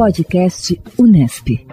Podcast Unesp.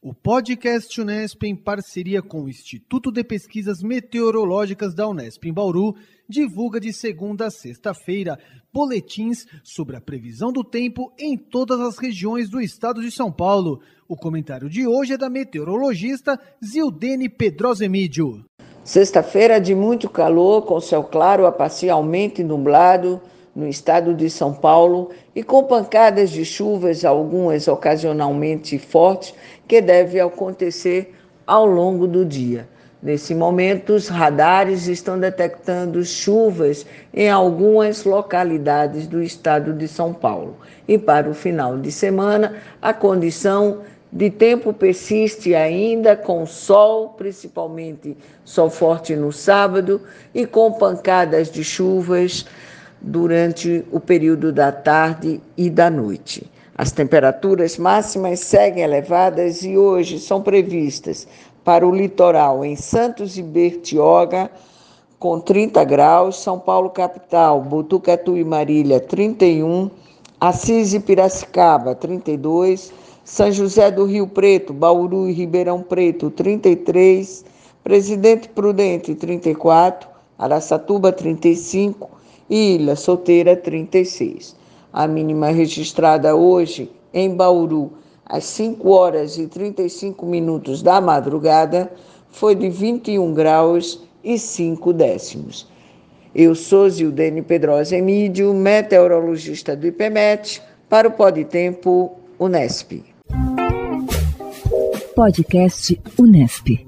O podcast Unesp, em parceria com o Instituto de Pesquisas Meteorológicas da Unesp em Bauru, divulga de segunda a sexta-feira boletins sobre a previsão do tempo em todas as regiões do estado de São Paulo. O comentário de hoje é da meteorologista Zildene Pedrosemídio. Sexta-feira de muito calor, com céu claro a parcialmente nublado no estado de São Paulo e com pancadas de chuvas, algumas ocasionalmente fortes, que devem acontecer ao longo do dia. Nesse momento, os radares estão detectando chuvas em algumas localidades do estado de São Paulo. E para o final de semana, a condição de tempo persiste ainda com sol, principalmente sol forte no sábado, e com pancadas de chuvas durante o período da tarde e da noite. As temperaturas máximas seguem elevadas e hoje são previstas para o litoral em Santos e Bertioga, com 30 graus, São Paulo capital, Botucatu e Marília 31, Assis e Piracicaba 32, São José do Rio Preto, Bauru e Ribeirão Preto 33, Presidente Prudente 34, Araçatuba 35 e Ilha Solteira 36. A mínima registrada hoje em Bauru às 5 horas e 35 minutos da madrugada, foi de 21 graus e 5 décimos. Eu sou Zildene Pedrosa Emídio, meteorologista do IPMET, para o Pode Tempo Unesp. Podcast Unesp.